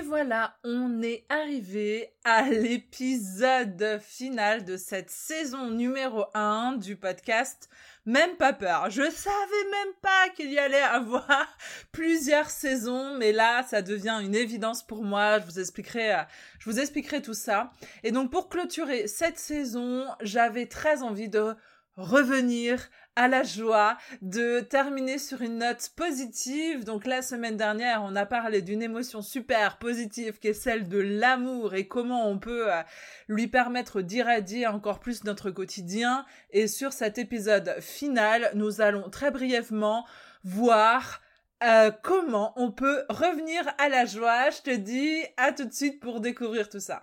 Et voilà, on est arrivé à l'épisode final de cette saison numéro 1 du podcast Même pas peur. Je savais même pas qu'il y allait avoir plusieurs saisons, mais là, ça devient une évidence pour moi. Je vous expliquerai, euh, je vous expliquerai tout ça. Et donc, pour clôturer cette saison, j'avais très envie de revenir à la joie de terminer sur une note positive. Donc la semaine dernière, on a parlé d'une émotion super positive qui est celle de l'amour et comment on peut euh, lui permettre d'irradier encore plus notre quotidien. Et sur cet épisode final, nous allons très brièvement voir euh, comment on peut revenir à la joie. Je te dis à tout de suite pour découvrir tout ça.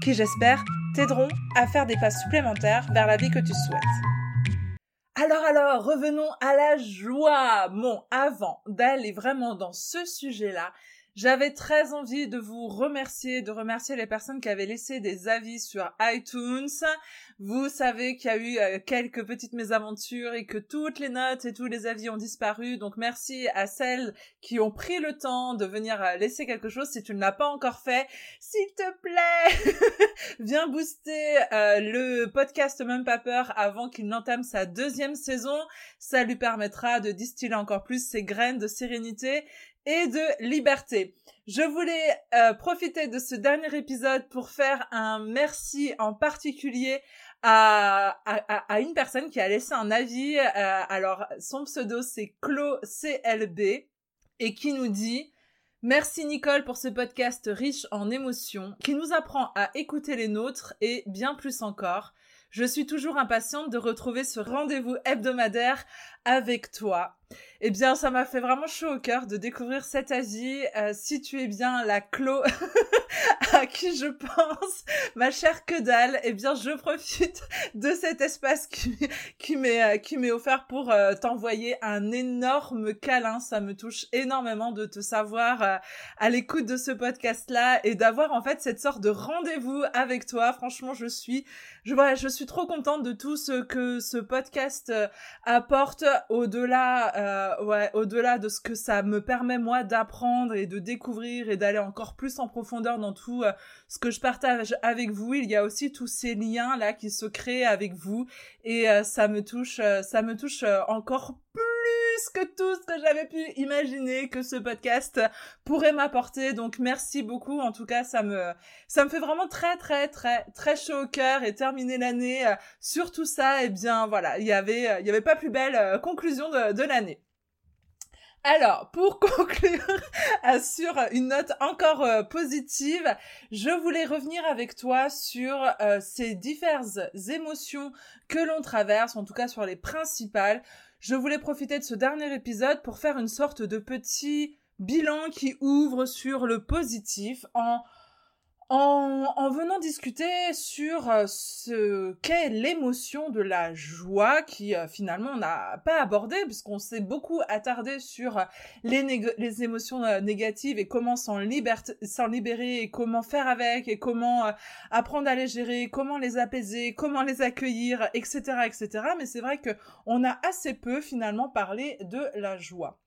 qui, j'espère, t'aideront à faire des pas supplémentaires vers la vie que tu souhaites. Alors alors, revenons à la joie. Bon, avant d'aller vraiment dans ce sujet-là, j'avais très envie de vous remercier, de remercier les personnes qui avaient laissé des avis sur iTunes. Vous savez qu'il y a eu euh, quelques petites mésaventures et que toutes les notes et tous les avis ont disparu. Donc merci à celles qui ont pris le temps de venir euh, laisser quelque chose. Si tu ne l'as pas encore fait, s'il te plaît, viens booster euh, le podcast Même pas peur avant qu'il n'entame sa deuxième saison. Ça lui permettra de distiller encore plus ses graines de sérénité et de liberté. Je voulais euh, profiter de ce dernier épisode pour faire un merci en particulier à, une personne qui a laissé un avis. Euh, alors, son pseudo, c'est Clo CLB et qui nous dit Merci Nicole pour ce podcast riche en émotions qui nous apprend à écouter les nôtres et bien plus encore. Je suis toujours impatiente de retrouver ce rendez-vous hebdomadaire avec toi. Eh bien, ça m'a fait vraiment chaud au cœur de découvrir cet Asie. Euh, si tu es bien la Clo à qui je pense, ma chère que dalle, eh bien, je profite de cet espace qui, m'est euh, qui m'est offert pour euh, t'envoyer un énorme câlin. Ça me touche énormément de te savoir à l'écoute de ce podcast-là et d'avoir en fait cette sorte de rendez-vous avec toi. Franchement, je suis, je vois, je suis trop contente de tout ce que ce podcast apporte au-delà euh, ouais, au-delà de ce que ça me permet moi d'apprendre et de découvrir et d'aller encore plus en profondeur dans tout euh, ce que je partage avec vous, il y a aussi tous ces liens là qui se créent avec vous et euh, ça me touche ça me touche encore plus que tout ce que j'avais pu imaginer que ce podcast pourrait m'apporter. Donc merci beaucoup. En tout cas, ça me ça me fait vraiment très très très très chaud au cœur et terminer l'année sur tout ça. Et eh bien voilà, il y avait il y avait pas plus belle conclusion de, de l'année. Alors, pour conclure sur une note encore euh, positive, je voulais revenir avec toi sur euh, ces diverses émotions que l'on traverse, en tout cas sur les principales. Je voulais profiter de ce dernier épisode pour faire une sorte de petit bilan qui ouvre sur le positif en en, venant discuter sur euh, ce qu'est l'émotion de la joie qui euh, finalement on n'a pas abordé puisqu'on s'est beaucoup attardé sur euh, les, émotions négatives et comment s'en libérer et comment faire avec et comment apprendre à les gérer, comment les apaiser, comment les accueillir, etc., etc. Mais c'est vrai que on a assez peu finalement parlé de la joie.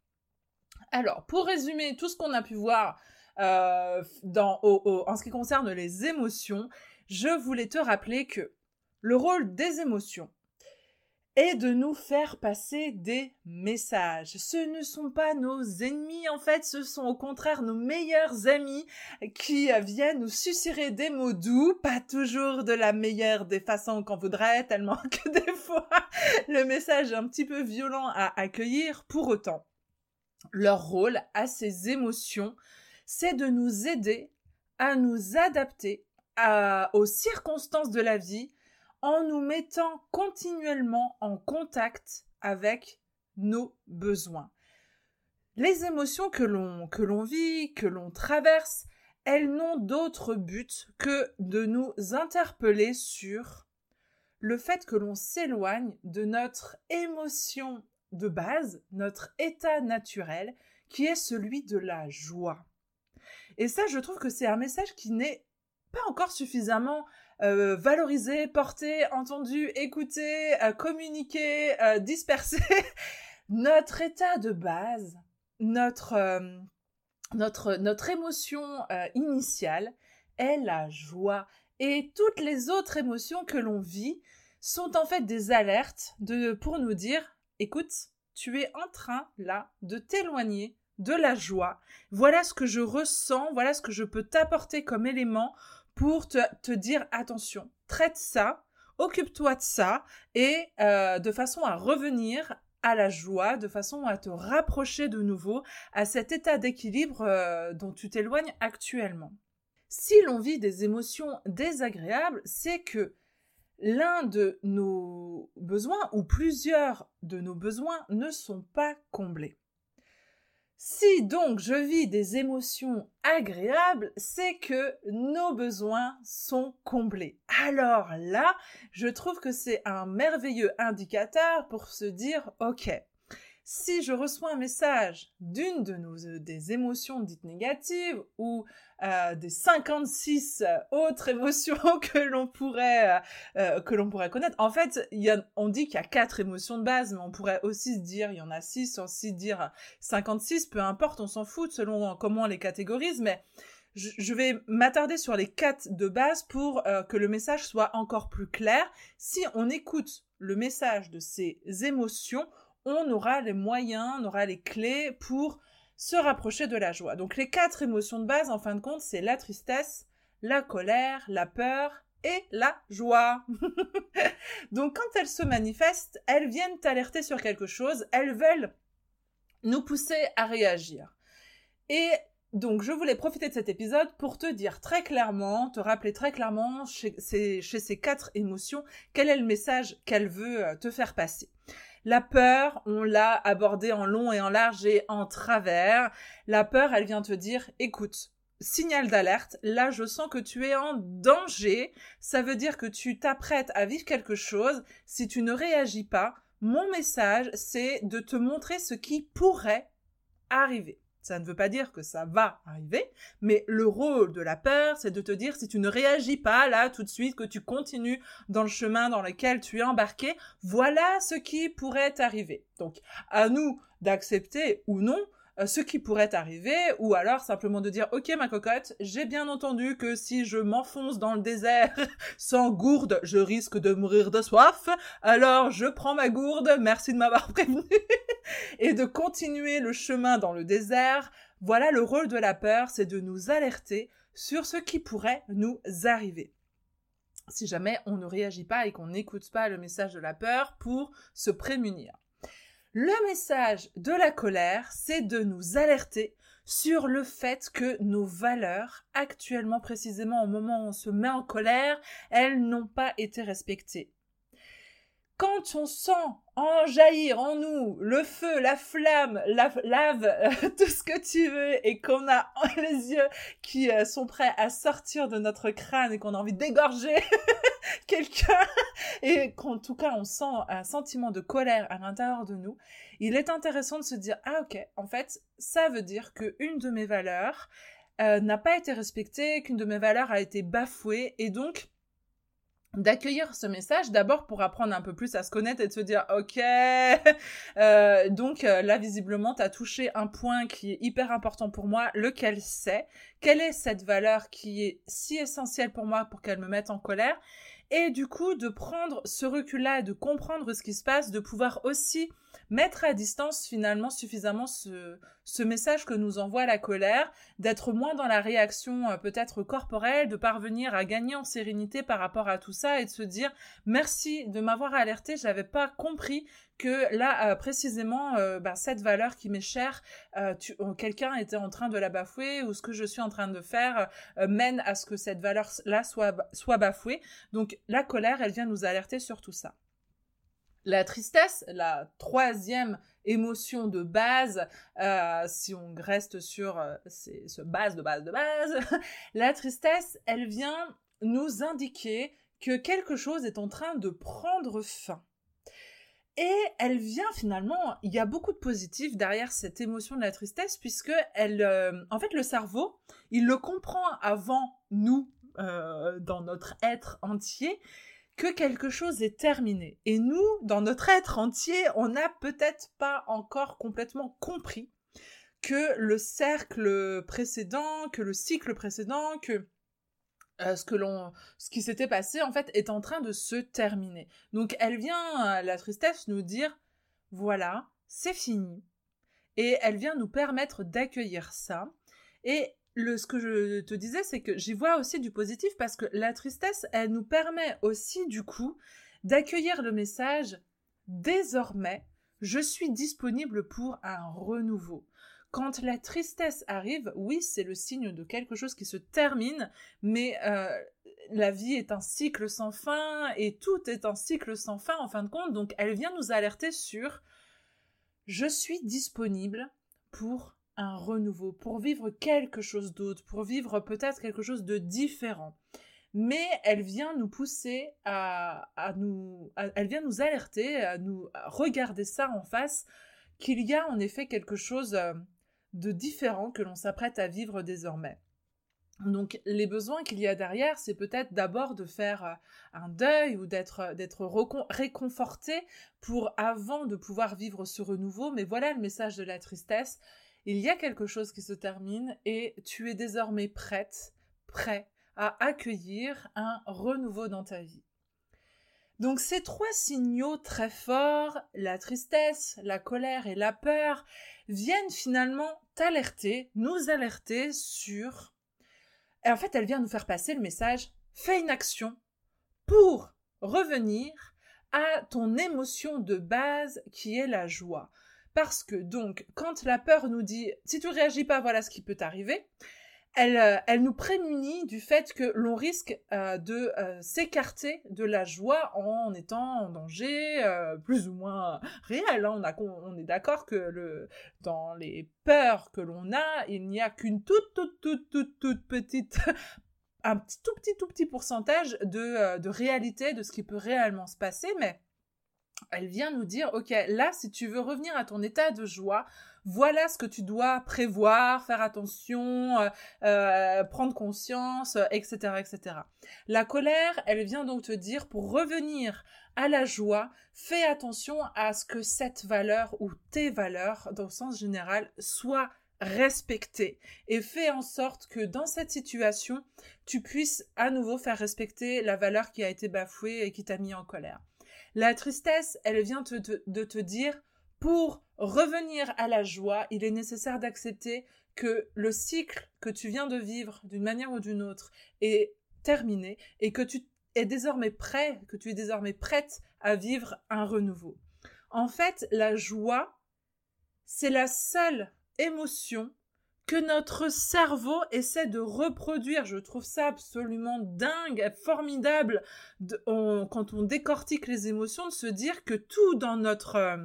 Alors, pour résumer tout ce qu'on a pu voir euh, dans, en ce qui concerne les émotions, je voulais te rappeler que le rôle des émotions est de nous faire passer des messages. Ce ne sont pas nos ennemis, en fait, ce sont au contraire nos meilleurs amis qui viennent nous susurrer des mots doux, pas toujours de la meilleure des façons qu'on voudrait, tellement que des fois le message est un petit peu violent à accueillir. Pour autant, leur rôle à ces émotions c'est de nous aider à nous adapter aux circonstances de la vie en nous mettant continuellement en contact avec nos besoins. Les émotions que l'on que l'on vit, que l'on traverse, elles n'ont d'autre but que de nous interpeller sur le fait que l'on s'éloigne de notre émotion de base, notre état naturel, qui est celui de la joie. Et ça, je trouve que c'est un message qui n'est pas encore suffisamment euh, valorisé, porté, entendu, écouté, euh, communiqué, euh, dispersé. notre état de base, notre, notre, notre émotion initiale est la joie. Et toutes les autres émotions que l'on vit sont en fait des alertes de, pour nous dire, écoute, tu es en train là de t'éloigner de la joie. Voilà ce que je ressens, voilà ce que je peux t'apporter comme élément pour te, dire attention, traite ça, occupe-toi de ça et euh, de façon à revenir à la joie, de façon à te rapprocher de nouveau à cet état d'équilibre euh, dont tu t'éloignes actuellement. Si l'on vit des émotions désagréables, c'est que l'un de nos besoins ou plusieurs de nos besoins ne sont pas comblés. Si donc je vis des émotions agréables, c'est que nos besoins sont comblés. Alors là, je trouve que c'est un merveilleux indicateur pour se dire, OK, si je reçois un message d'une de nos euh, des émotions dites négatives ou euh, des 56 euh, autres émotions que l'on pourrait que l'on pourrait connaître. En fait, y a, on dit qu'il y a quatre émotions de base, mais on pourrait aussi se dire il y en a six, aussi dire 56, peu importe, on s'en fout selon comment on les catégorise, mais je vais m'attarder sur les quatre de base pour que le message soit encore plus clair. Si on écoute le message de ces émotions, on aura les moyens, on aura les clés pour se rapprocher de la joie. Donc les quatre émotions de base, en fin de compte, c'est la tristesse, la colère, la peur et la joie. Donc quand elles se manifestent, elles viennent alerter sur quelque chose, elles veulent nous pousser à réagir. Et donc je voulais profiter de cet épisode pour te dire très clairement, te rappeler très clairement chez ces, quatre émotions, quel est le message qu'elle veut euh, te faire passer. La peur, on l'a abordée en long et en large et en travers. La peur, elle vient te dire, écoute, signal d'alerte, là je sens que tu es en danger, ça veut dire que tu t'apprêtes à vivre quelque chose, si tu ne réagis pas, mon message c'est de te montrer ce qui pourrait arriver. Ça ne veut pas dire que ça va arriver, mais le rôle de la peur, c'est de te dire si tu ne réagis pas là tout de suite, que tu continues dans le chemin dans lequel tu es embarqué, voilà ce qui pourrait arriver. Donc, à nous d'accepter ou non euh, ce qui pourrait arriver, ou alors simplement de dire ok ma cocotte, j'ai bien entendu que si je m'enfonce dans le désert sans gourde, je risque de mourir de soif, alors je prends ma gourde, merci de m'avoir prévenu, et de continuer le chemin dans le désert. Voilà le rôle de la peur, c'est de nous alerter sur ce qui pourrait nous arriver si jamais on ne réagit pas et qu'on n'écoute pas le message de la peur pour se prémunir. Le message de la colère, c'est de nous alerter sur le fait que nos valeurs, actuellement précisément au moment où on se met en colère, elles n'ont pas été respectées quand on sent en jaillir en nous le feu, la flamme, la lave, euh, tout ce que tu veux, et qu'on a les yeux qui euh, sont prêts à sortir de notre crâne et qu'on a envie d'égorger quelqu'un, et qu'en tout cas on sent un sentiment de colère à l'intérieur de nous, il est intéressant de se dire ah ok, en fait ça veut dire que une de mes valeurs euh, n'a pas été respectée, qu'une de mes valeurs a été bafouée, et donc d'accueillir ce message d'abord pour apprendre un peu plus à se connaître et de se dire ok euh, donc euh, là visiblement tu as touché un point qui est hyper important pour moi. Lequel c'est? Quelle est cette valeur qui est si essentielle pour moi pour qu'elle me mette en colère? Et du coup de prendre ce recul là et de comprendre ce qui se passe de pouvoir aussi mettre à distance finalement suffisamment ce, message que nous envoie la colère, d'être moins dans la réaction euh, peut-être corporelle, de parvenir à gagner en sérénité par rapport à tout ça et de se dire merci de m'avoir alerté, j'avais pas compris que là euh, précisément euh, bah, cette valeur qui m'est chère, quelqu'un était en train de la bafouer ou ce que je suis en train de faire mène à ce que cette valeur là soit soit bafouée. Donc la colère, elle vient nous alerter sur tout ça. La tristesse, la troisième émotion de base, euh, si on reste sur euh, ce base de base de base, la tristesse, elle vient nous indiquer que quelque chose est en train de prendre fin. Et elle vient finalement, il y a beaucoup de positifs derrière cette émotion de la tristesse, puisque elle, euh, en fait, le cerveau, il le comprend avant nous, dans notre être entier, que quelque chose est terminé. Et nous, dans notre être entier, on n'a peut-être pas encore complètement compris que le cercle précédent, que le cycle précédent, que euh, ce que l'on, ce qui s'était passé en fait est en train de se terminer. Donc elle vient, euh, la tristesse, nous dire voilà, c'est fini, et elle vient nous permettre d'accueillir ça. Et ce que je te disais, c'est que j'y vois aussi du positif parce que la tristesse, elle nous permet aussi du coup d'accueillir le message désormais, je suis disponible pour un renouveau. Quand la tristesse arrive, oui, c'est le signe de quelque chose qui se termine, mais euh, la vie est un cycle sans fin et tout est un cycle sans fin en fin de compte. Donc elle vient nous alerter sur je suis disponible pour un renouveau, pour vivre quelque chose d'autre, pour vivre peut-être quelque chose de différent. Mais elle vient nous pousser à, nous, elle vient nous alerter, à nous regarder ça en face, qu'il y a en effet quelque chose euh, de différent que l'on s'apprête à vivre désormais. Donc les besoins qu'il y a derrière, c'est peut-être d'abord de faire euh, un deuil ou d'être euh, d'être réconforté pour avant de pouvoir vivre ce renouveau, mais voilà le message de la tristesse. Il y a quelque chose qui se termine et tu es désormais prête, prêt à accueillir un renouveau dans ta vie. Donc ces trois signaux très forts, la tristesse, la colère et la peur, viennent finalement t'alerter, nous alerter sur... En fait, elle vient nous faire passer le message, fais une action pour revenir à ton émotion de base qui est la joie. Parce que donc, quand la peur nous dit, si tu réagis pas, voilà ce qui peut t'arriver, euh, elle, nous prémunit du fait que l'on risque euh, de euh, s'écarter de la joie en étant en danger plus ou moins réel. Hein. On, est d'accord que dans les peurs que l'on a, il n'y a qu'une toute, petite un tout petit, petit pourcentage de, de réalité de ce qui peut réellement se passer, mais elle vient nous dire, ok, là, si tu veux revenir à ton état de joie, voilà ce que tu dois prévoir, faire attention, euh, euh, prendre conscience, etc., euh, etc. La colère, elle vient donc te dire, pour revenir à la joie, fais attention à ce que cette valeur ou tes valeurs, dans le sens général, soient respectées et fais en sorte que dans cette situation, tu puisses à nouveau faire respecter la valeur qui a été bafouée et qui t'a mis en colère. La tristesse, elle vient de te dire, pour revenir à la joie, il est nécessaire d'accepter que le cycle que tu viens de vivre d'une manière ou d'une autre est terminé et que tu es désormais prêt, que tu es désormais prête à vivre un renouveau. En fait, la joie, c'est la seule émotion que notre cerveau essaie de reproduire. Je trouve ça absolument dingue, formidable, quand on décortique les émotions, de se dire que tout dans notre... Euh,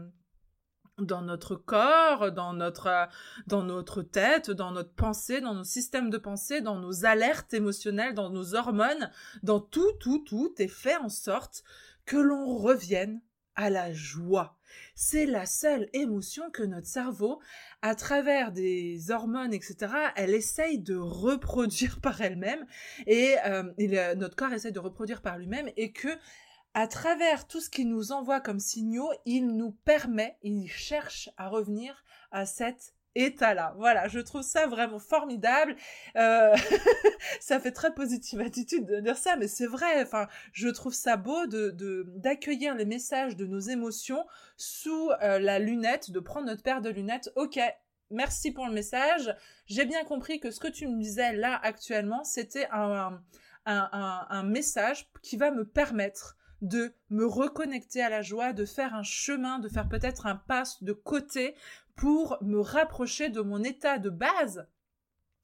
dans notre corps, dans notre, dans notre tête, dans notre pensée, dans nos systèmes de pensée, dans nos alertes émotionnelles, dans nos hormones, dans tout, tout, tout est fait en sorte que l'on revienne à la joie. C'est la seule émotion que notre cerveau, à travers des hormones, etc., elle essaye de reproduire par elle-même et, euh, et notre corps essaye de reproduire par lui-même et que à travers tout ce qu'il nous envoie comme signaux, il nous permet, il cherche à revenir à cet état-là. Voilà, je trouve ça vraiment formidable. Euh, ça fait très positive attitude de dire ça, mais c'est vrai. Enfin, je trouve ça beau de d'accueillir les messages de nos émotions sous euh, la lunette, de prendre notre paire de lunettes. Ok, merci pour le message. J'ai bien compris que ce que tu me disais là actuellement, c'était un, un, un message qui va me permettre de me reconnecter à la joie, de faire un chemin, de faire peut-être un pas de côté pour me rapprocher de mon état de base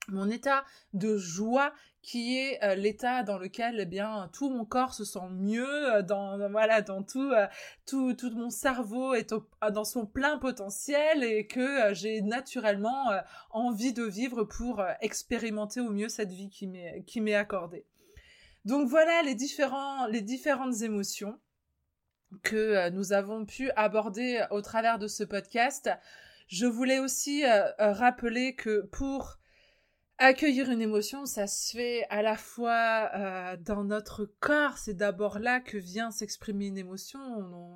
mon état de joie qui est euh, l'état dans lequel eh bien tout mon corps se sent mieux euh, dans voilà dans tout euh, tout tout mon cerveau est dans son plein potentiel et que j'ai naturellement envie de vivre pour expérimenter au mieux cette vie qui m'est accordée. Donc voilà les différentes émotions que nous avons pu aborder au travers de ce podcast. Je voulais aussi rappeler que pour Accueillir une émotion, ça se fait à la fois euh, dans notre corps, c'est d'abord là que vient s'exprimer une émotion.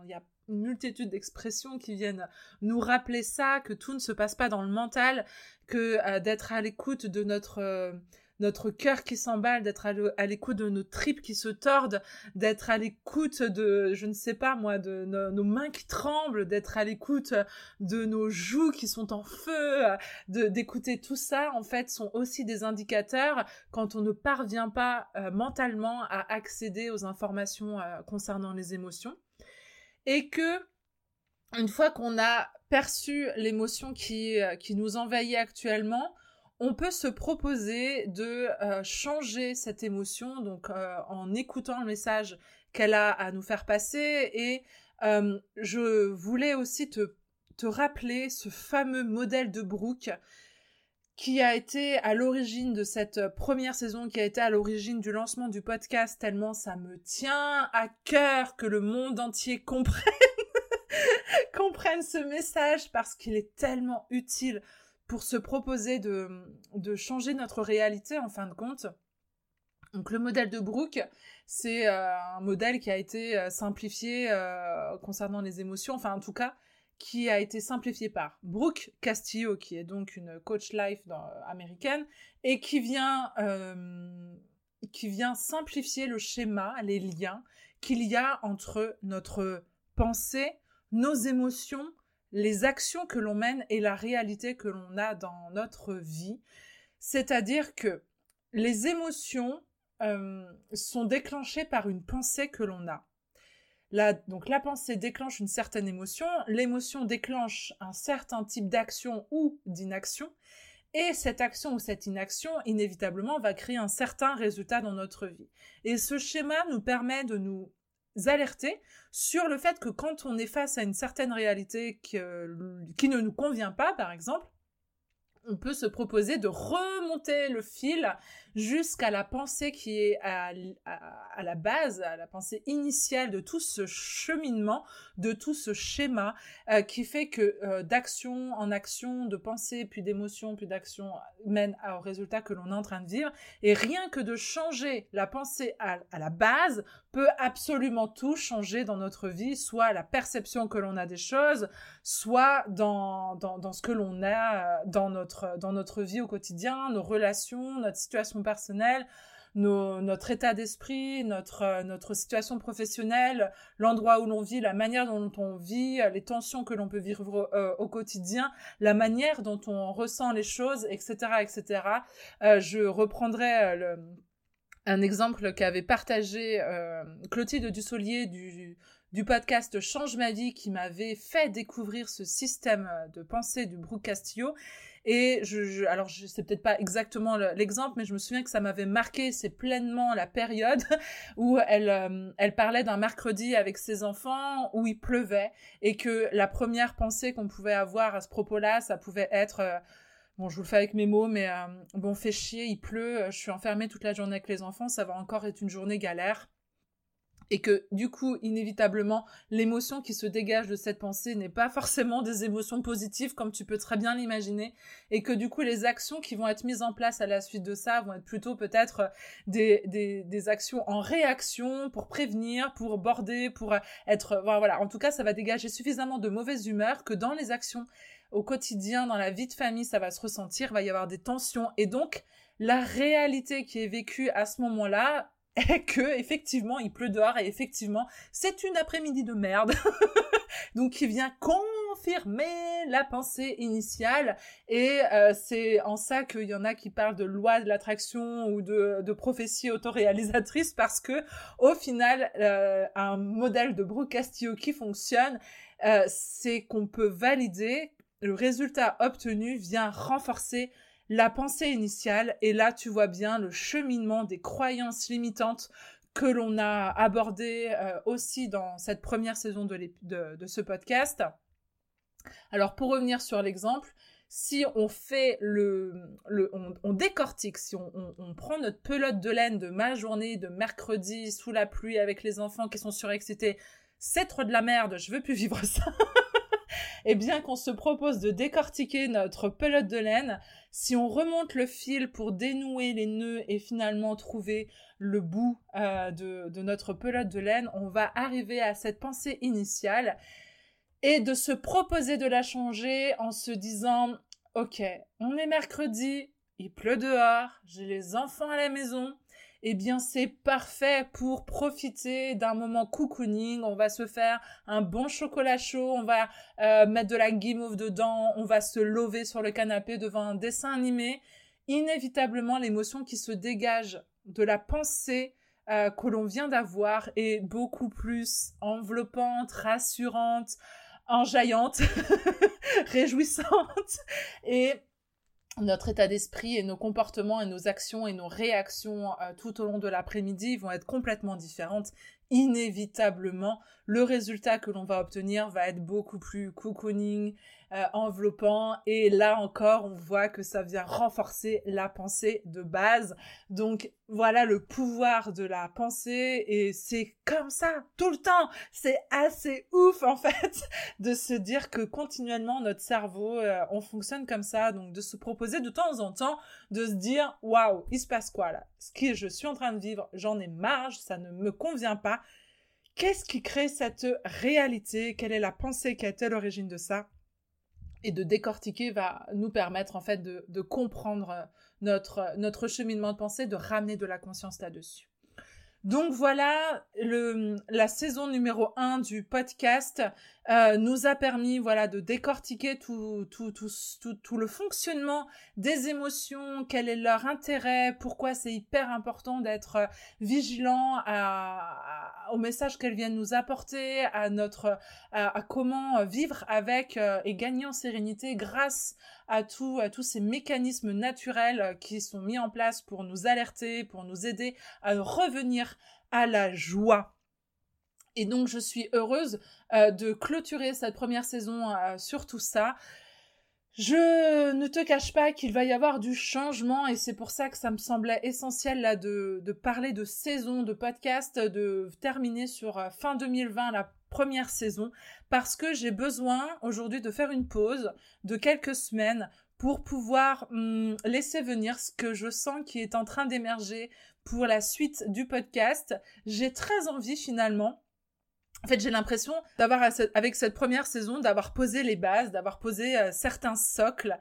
Il y a une multitude d'expressions qui viennent nous rappeler ça, que tout ne se passe pas dans le mental, que euh, d'être à l'écoute de notre euh, notre cœur qui s'emballe, d'être à l'écoute de nos tripes qui se tordent, d'être à l'écoute de, je ne sais pas moi, de nos, mains qui tremblent, d'être à l'écoute de nos joues qui sont en feu, d'écouter tout ça, en fait, sont aussi des indicateurs quand on ne parvient pas euh, mentalement à accéder aux informations euh, concernant les émotions. Et que, une fois qu'on a perçu l'émotion qui, euh, qui nous envahit actuellement, on peut se proposer de euh, changer cette émotion, donc euh, en écoutant le message qu'elle a à nous faire passer. Et euh, je voulais aussi te, rappeler ce fameux modèle de Brooke qui a été à l'origine de cette première saison, qui a été à l'origine du lancement du podcast, tellement ça me tient à cœur que le monde entier comprenne, comprenne ce message parce qu'il est tellement utile pour se proposer de, changer notre réalité en fin de compte. Donc le modèle de Brooke, c'est euh, un modèle qui a été euh, simplifié euh, concernant les émotions, enfin en tout cas qui a été simplifié par Brooke Castillo, qui est donc une coach life américaine, et qui vient, qui vient simplifier le schéma, les liens qu'il y a entre notre pensée, nos émotions les actions que l'on mène et la réalité que l'on a dans notre vie. C'est-à-dire que les émotions euh, sont déclenchées par une pensée que l'on a. donc la pensée déclenche une certaine émotion, l'émotion déclenche un certain type d'action ou d'inaction, et cette action ou cette inaction, inévitablement, va créer un certain résultat dans notre vie. Et ce schéma nous permet de nous alerter sur le fait que quand on est face à une certaine réalité qui, qui ne nous convient pas, par exemple, on peut se proposer de remonter le fil jusqu'à la pensée qui est à, la base, à la pensée initiale de tout ce cheminement, de tout ce schéma euh, qui fait que euh, d'action en action, de pensée, puis d'émotion, puis d'action mène au résultat que l'on est en train de vivre. Et rien que de changer la pensée à, la base peut absolument tout changer dans notre vie, soit la perception que l'on a des choses, soit dans, dans, ce que l'on a euh, dans notre, dans notre vie au quotidien, nos relations, notre situation personnel, notre état d'esprit, notre, euh, notre situation professionnelle, l'endroit où l'on vit, la manière dont on vit, les tensions que l'on peut vivre euh, au quotidien, la manière dont on ressent les choses, etc., etc. Euh, je reprendrai un exemple qu'avait partagé Clotilde Dussolier du, du podcast Change ma vie qui m'avait fait découvrir ce système de pensée du Brooke Castillo et je, alors je sais peut-être pas exactement l'exemple, mais je me souviens que ça m'avait marqué. C'est pleinement la période où elle, euh, elle parlait d'un mercredi avec ses enfants où il pleuvait et que la première pensée qu'on pouvait avoir à ce propos-là, ça pouvait être euh, Bon, je vous le fais avec mes mots, mais euh, bon, fait chier, il pleut, je suis enfermée toute la journée avec les enfants, ça va encore être une journée galère et que du coup, inévitablement, l'émotion qui se dégage de cette pensée n'est pas forcément des émotions positives comme tu peux très bien l'imaginer, et que du coup, les actions qui vont être mises en place à la suite de ça vont être plutôt peut-être des, des, des, actions en réaction pour prévenir, pour border, pour être... Voilà, en tout cas, ça va dégager suffisamment de mauvaise humeur que dans les actions au quotidien, dans la vie de famille, ça va se ressentir, va y avoir des tensions, et donc la réalité qui est vécue à ce moment-là et que effectivement il pleut dehors et effectivement c'est une après-midi de merde. Donc qui vient confirmer la pensée initiale et euh, c'est en ça qu'il y en a qui parlent de loi de l'attraction ou de, de prophétie autoréalisatrice parce que au final euh, un modèle de Brooke Castillo qui fonctionne euh, c'est qu'on peut valider le résultat obtenu vient renforcer la pensée initiale et là tu vois bien le cheminement des croyances limitantes que l'on a abordé euh, aussi dans cette première saison de, ce podcast. Alors pour revenir sur l'exemple, si on fait le, le on, décortique, si on, on, prend notre pelote de laine de ma journée de mercredi sous la pluie avec les enfants qui sont surexcités, c'est trop de la merde, je veux plus vivre ça. et bien qu'on se propose de décortiquer notre pelote de laine, si on remonte le fil pour dénouer les nœuds et finalement trouver le bout euh, de, de notre pelote de laine, on va arriver à cette pensée initiale et de se proposer de la changer en se disant ok, on est mercredi, il pleut dehors, j'ai les enfants à la maison, eh bien c'est parfait pour profiter d'un moment cocooning. On va se faire un bon chocolat chaud, on va euh, mettre de la guimauve dedans, on va se lever sur le canapé devant un dessin animé. Inévitablement, l'émotion qui se dégage de la pensée euh, que l'on vient d'avoir est beaucoup plus enveloppante, rassurante, enjaillante, réjouissante et notre état d'esprit et nos comportements et nos actions et nos réactions euh, tout au long de l'après-midi vont être complètement différentes. Inévitablement, le résultat que l'on va obtenir va être beaucoup plus cocooning, euh, enveloppant. Et là encore, on voit que ça vient renforcer la pensée de base. Donc voilà le pouvoir de la pensée et c'est comme ça tout le temps. C'est assez ouf en fait de se dire que continuellement notre cerveau, euh, on fonctionne comme ça. Donc de se proposer de temps en temps de se dire waouh, il se passe quoi là? Ce que je suis en train de vivre, j'en ai marre, ça ne me convient pas. Qu'est-ce qui crée cette réalité? Quelle est la pensée qui est à l'origine de ça? Et de décortiquer va nous permettre en fait de, comprendre notre, notre cheminement de pensée, de ramener de la conscience là-dessus. Donc voilà, le, la saison numéro 1 du podcast euh, nous a permis voilà de décortiquer tout, tout, tout, tout, tout le fonctionnement des émotions, quel est leur intérêt, pourquoi c'est hyper important d'être vigilant à, au message qu'elles viennent nous apporter, à notre à, comment vivre avec euh, et gagner en sérénité grâce à, tout, à tous ces mécanismes naturels qui sont mis en place pour nous alerter, pour nous aider à revenir à la joie. Et donc je suis heureuse euh, de clôturer cette première saison euh, sur tout ça. Je ne te cache pas qu'il va y avoir du changement et c'est pour ça que ça me semblait essentiel là de, parler de saison de podcast, de terminer sur euh, fin 2020 la première saison parce que j'ai besoin aujourd'hui de faire une pause de quelques semaines pour pouvoir hum, laisser venir ce que je sens qui est en train d'émerger pour la suite du podcast. J'ai très envie finalement en fait, j'ai l'impression d'avoir, avec cette première saison, d'avoir posé les bases, d'avoir posé euh, certains socles.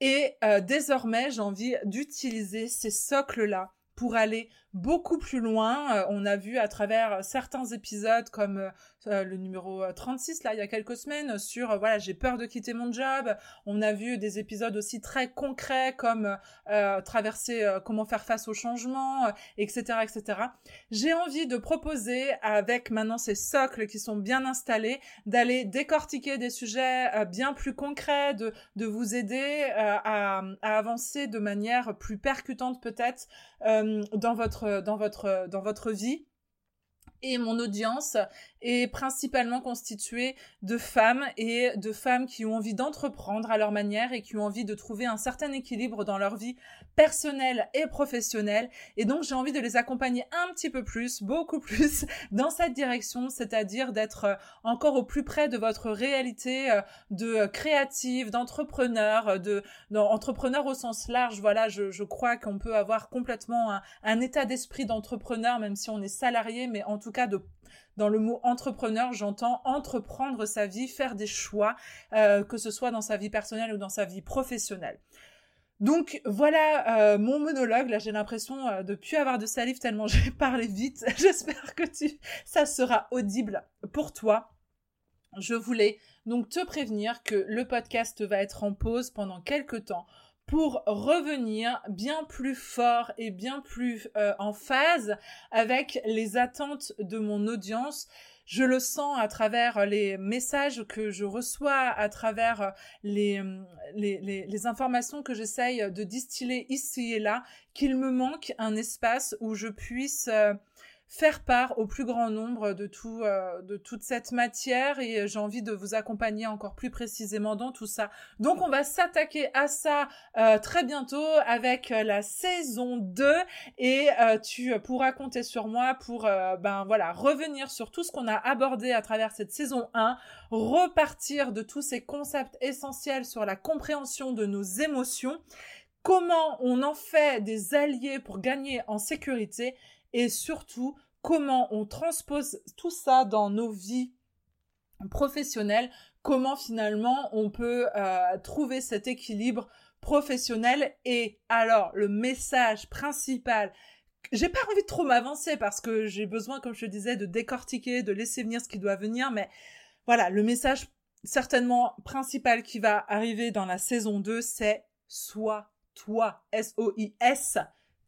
Et euh, désormais, j'ai envie d'utiliser ces socles-là pour aller beaucoup plus loin. Euh, on a vu à travers certains épisodes comme euh, le numéro 36 là il y a quelques semaines sur voilà j'ai peur de quitter mon job. On a vu des épisodes aussi très concrets comme traverser comment faire face au changement, etc etc. J'ai envie de proposer avec maintenant ces socles qui sont bien installés d'aller décortiquer des sujets bien plus concrets, de de vous aider à avancer de manière plus percutante peut-être dans votre dans votre dans votre vie et mon audience est principalement constituée de femmes et de femmes qui ont envie d'entreprendre à leur manière et qui ont envie de trouver un certain équilibre dans leur vie personnelle et professionnelle. Et donc j'ai envie de les accompagner un petit peu plus, beaucoup plus dans cette direction, c'est-à-dire d'être euh, encore au plus près de votre réalité euh, de créative, d'entrepreneur, euh, de d'entrepreneur au sens large. Voilà, je, je crois qu'on peut avoir complètement un, un état d'esprit d'entrepreneur, même si on est salarié, mais en tout cas de dans le mot entrepreneur, j'entends entreprendre sa vie, faire des choix, euh, que ce soit dans sa vie personnelle ou dans sa vie professionnelle. Donc voilà euh, mon monologue. Là, j'ai l'impression euh, de plus avoir de salive tellement j'ai parlé vite. J'espère que tu, ça sera audible pour toi. Je voulais donc te prévenir que le podcast va être en pause pendant quelques temps pour revenir bien plus fort et bien plus euh, en phase avec les attentes de mon audience. je le sens à travers les messages que je reçois, à travers les, les, les, les informations que j'essaye de distiller ici et là, qu'il me manque un espace où je puisse faire part au plus grand nombre de tout euh, de toute cette matière et j'ai envie de vous accompagner encore plus précisément dans tout ça. Donc on va s'attaquer à ça euh, très bientôt avec euh, la saison 2 et tu pourras compter sur moi pour ben voilà, revenir sur tout ce qu'on a abordé à travers cette saison 1, repartir de tous ces concepts essentiels sur la compréhension de nos émotions comment on en fait des alliés pour gagner en sécurité et surtout comment on transpose tout ça dans nos vies professionnelles, comment finalement on peut euh, trouver cet équilibre professionnel. Et alors, le message principal j'ai pas envie de trop m'avancer parce que j'ai besoin, comme je te disais, de décortiquer, de laisser venir ce qui doit venir, mais voilà, le message certainement principal qui va arriver dans la saison 2, c'est sois toi, S-O-I-S,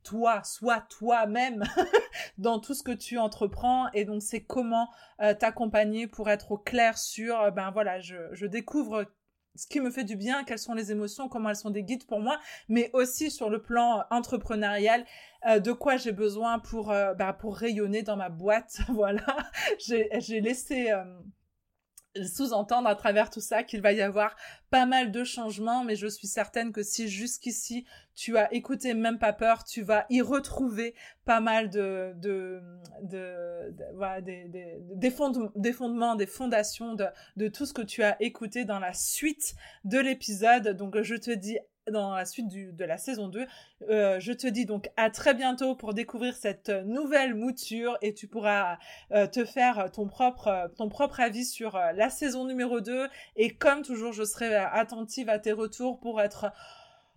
toi, sois toi-même dans tout ce que tu entreprends et donc c'est comment euh, t'accompagner pour être au clair sur euh, ben voilà je, découvre ce qui me fait du bien, quelles sont les émotions, comment elles sont des guides pour moi, mais aussi sur le plan entrepreneurial, euh, de quoi j'ai besoin pour, ben, pour rayonner dans ma boîte. voilà, j'ai laissé sous-entendre à travers tout ça qu'il va y avoir pas mal de changements, mais je suis certaine que si jusqu'ici tu as écouté même pas peur, tu vas y retrouver pas mal de, de, de, voilà, des, fondements, des fondations de, de tout ce que tu as écouté dans la suite de l'épisode. Donc je te dis dans la suite de la saison 2. Euh, je te dis donc à très bientôt pour découvrir cette nouvelle mouture et tu pourras euh, te faire ton propre, ton propre avis sur euh, la saison numéro 2. Et comme toujours, je serai attentive à tes retours pour être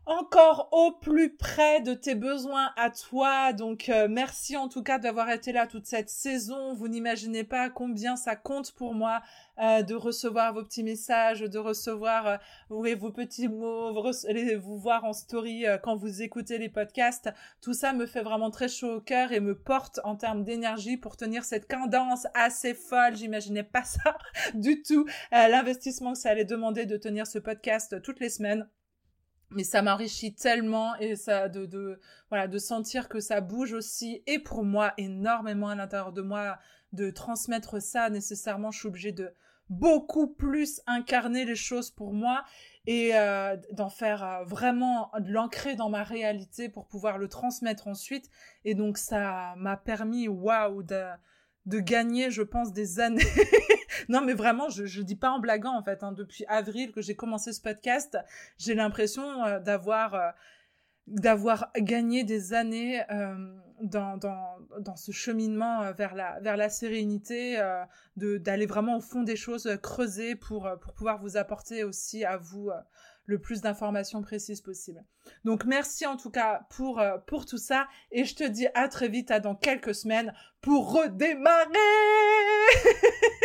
encore au plus près de tes besoins à toi. Donc euh, merci en tout cas d'avoir été là toute cette saison. Vous n'imaginez pas combien ça compte pour moi euh, de recevoir vos petits messages, de recevoir euh, vos petits mots, vous, vous voir en story quand vous écoutez les podcasts. Tout ça me fait vraiment très chaud au cœur et me porte en termes d'énergie pour tenir cette cadence assez folle. J'imaginais pas ça du tout. L'investissement que ça allait demander de tenir ce podcast toutes les semaines mais ça m'enrichit tellement et ça de, de voilà de sentir que ça bouge aussi et pour moi énormément à l'intérieur de moi de transmettre ça nécessairement. Je suis obligée de beaucoup plus incarner les choses pour moi et euh, d'en faire euh, vraiment de l'ancrer dans ma réalité pour pouvoir le transmettre ensuite. Et donc ça m'a permis waouh de de gagner je pense des années non, mais vraiment, je, je dis pas en blaguant, en fait. Hein. depuis avril que j'ai commencé ce podcast, j'ai l'impression euh, d'avoir euh, d'avoir gagné des années euh, dans, dans, dans ce cheminement vers la vers la sérénité, de d'aller vraiment au fond des choses, creuser pour pour pouvoir vous apporter aussi à vous le plus d'informations précises possible. Donc merci en tout cas pour, pour tout ça et je te dis à très vite, à dans quelques semaines pour redémarrer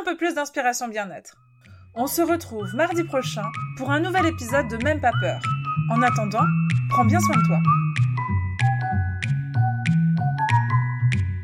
un peu plus d'inspiration bien-être. On se retrouve mardi prochain pour un nouvel épisode de Même pas peur. En attendant, prends bien soin de toi.